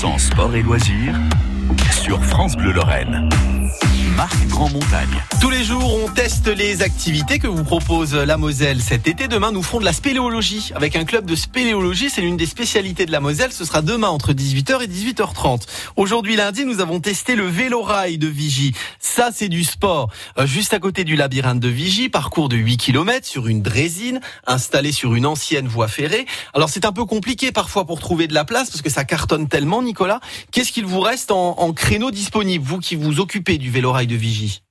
100% sport et loisirs sur France Bleu Lorraine. Marc Grand Montagne. Tous les jours, on teste les activités que vous propose la Moselle. Cet été, demain, nous ferons de la spéléologie avec un club de spéléologie. C'est l'une des spécialités de la Moselle. Ce sera demain entre 18h et 18h30. Aujourd'hui, lundi, nous avons testé le vélo-rail de Vigie. Ça, c'est du sport. Euh, juste à côté du labyrinthe de Vigie, parcours de 8 km sur une drésine installée sur une ancienne voie ferrée. Alors, c'est un peu compliqué parfois pour trouver de la place parce que ça cartonne tellement, Nicolas. Qu'est-ce qu'il vous reste en, en créneau disponible, vous qui vous occupez du vélo-rail de Vigie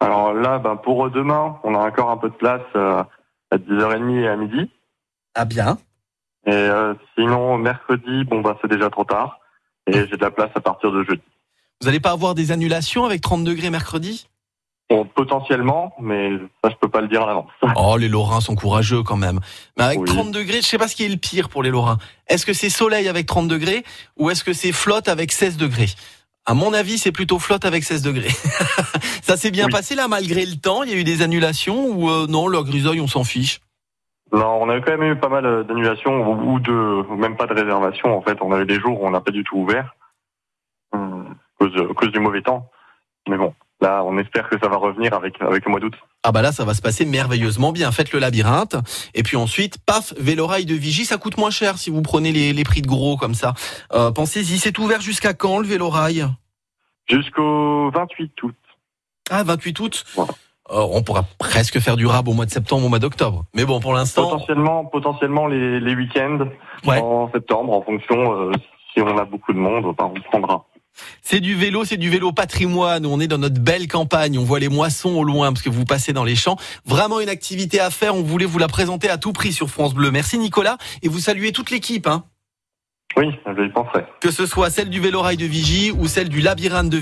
Alors là, ben, pour demain, on a encore un peu de place euh, à 10h30 et à midi. Ah bien. Et euh, sinon, mercredi, bon, bah, c'est déjà trop tard. Et j'ai de la place à partir de jeudi. Vous n'allez pas avoir des annulations avec 30 degrés mercredi? Bon, potentiellement, mais ça, je peux pas le dire à l'avance. Oh, les Lorrains sont courageux quand même. Mais avec Oui. 30 degrés, je sais pas ce qui est le pire pour les Lorrains. Est-ce que c'est soleil avec 30 degrés ou est-ce que c'est flotte avec 16 degrés? À mon avis, c'est plutôt flotte avec 16 degrés. Ça s'est bien Oui. passé là malgré le temps? Il y a eu des annulations ou euh, non, le grisaille, on s'en fiche? Non, on a quand même eu pas mal euh, d'annulations ou ou de, ou même pas de réservation. En fait, on avait des jours où on n'a pas du tout ouvert à cause, à cause du mauvais temps. Mais bon, là, on espère que ça va revenir avec avec le mois d'août. Ah bah là, ça va se passer merveilleusement bien. Faites le labyrinthe et puis ensuite, paf, vélorail de Vigie, ça coûte moins cher si vous prenez les, les prix de gros comme ça. Euh, Pensez-y, c'est ouvert jusqu'à quand le vélorail Jusqu'au 28 août. Ah, 28 août? Voilà. Euh, on pourra presque faire du rab au mois de septembre, au mois d'octobre. Mais bon, pour l'instant, Potentiellement, potentiellement les, les week-ends Ouais. en septembre, en fonction euh, si on a beaucoup de monde, ben, on prendra. C'est du vélo, c'est du vélo patrimoine. On est dans notre belle campagne. On voit les moissons au loin parce que vous passez dans les champs. Vraiment une activité à faire. On voulait vous la présenter à tout prix sur France Bleu. Merci Nicolas et vous saluez toute l'équipe, hein. Oui, je y penserai. que ce soit celle du vélo rail de Vigie ou celle du labyrinthe de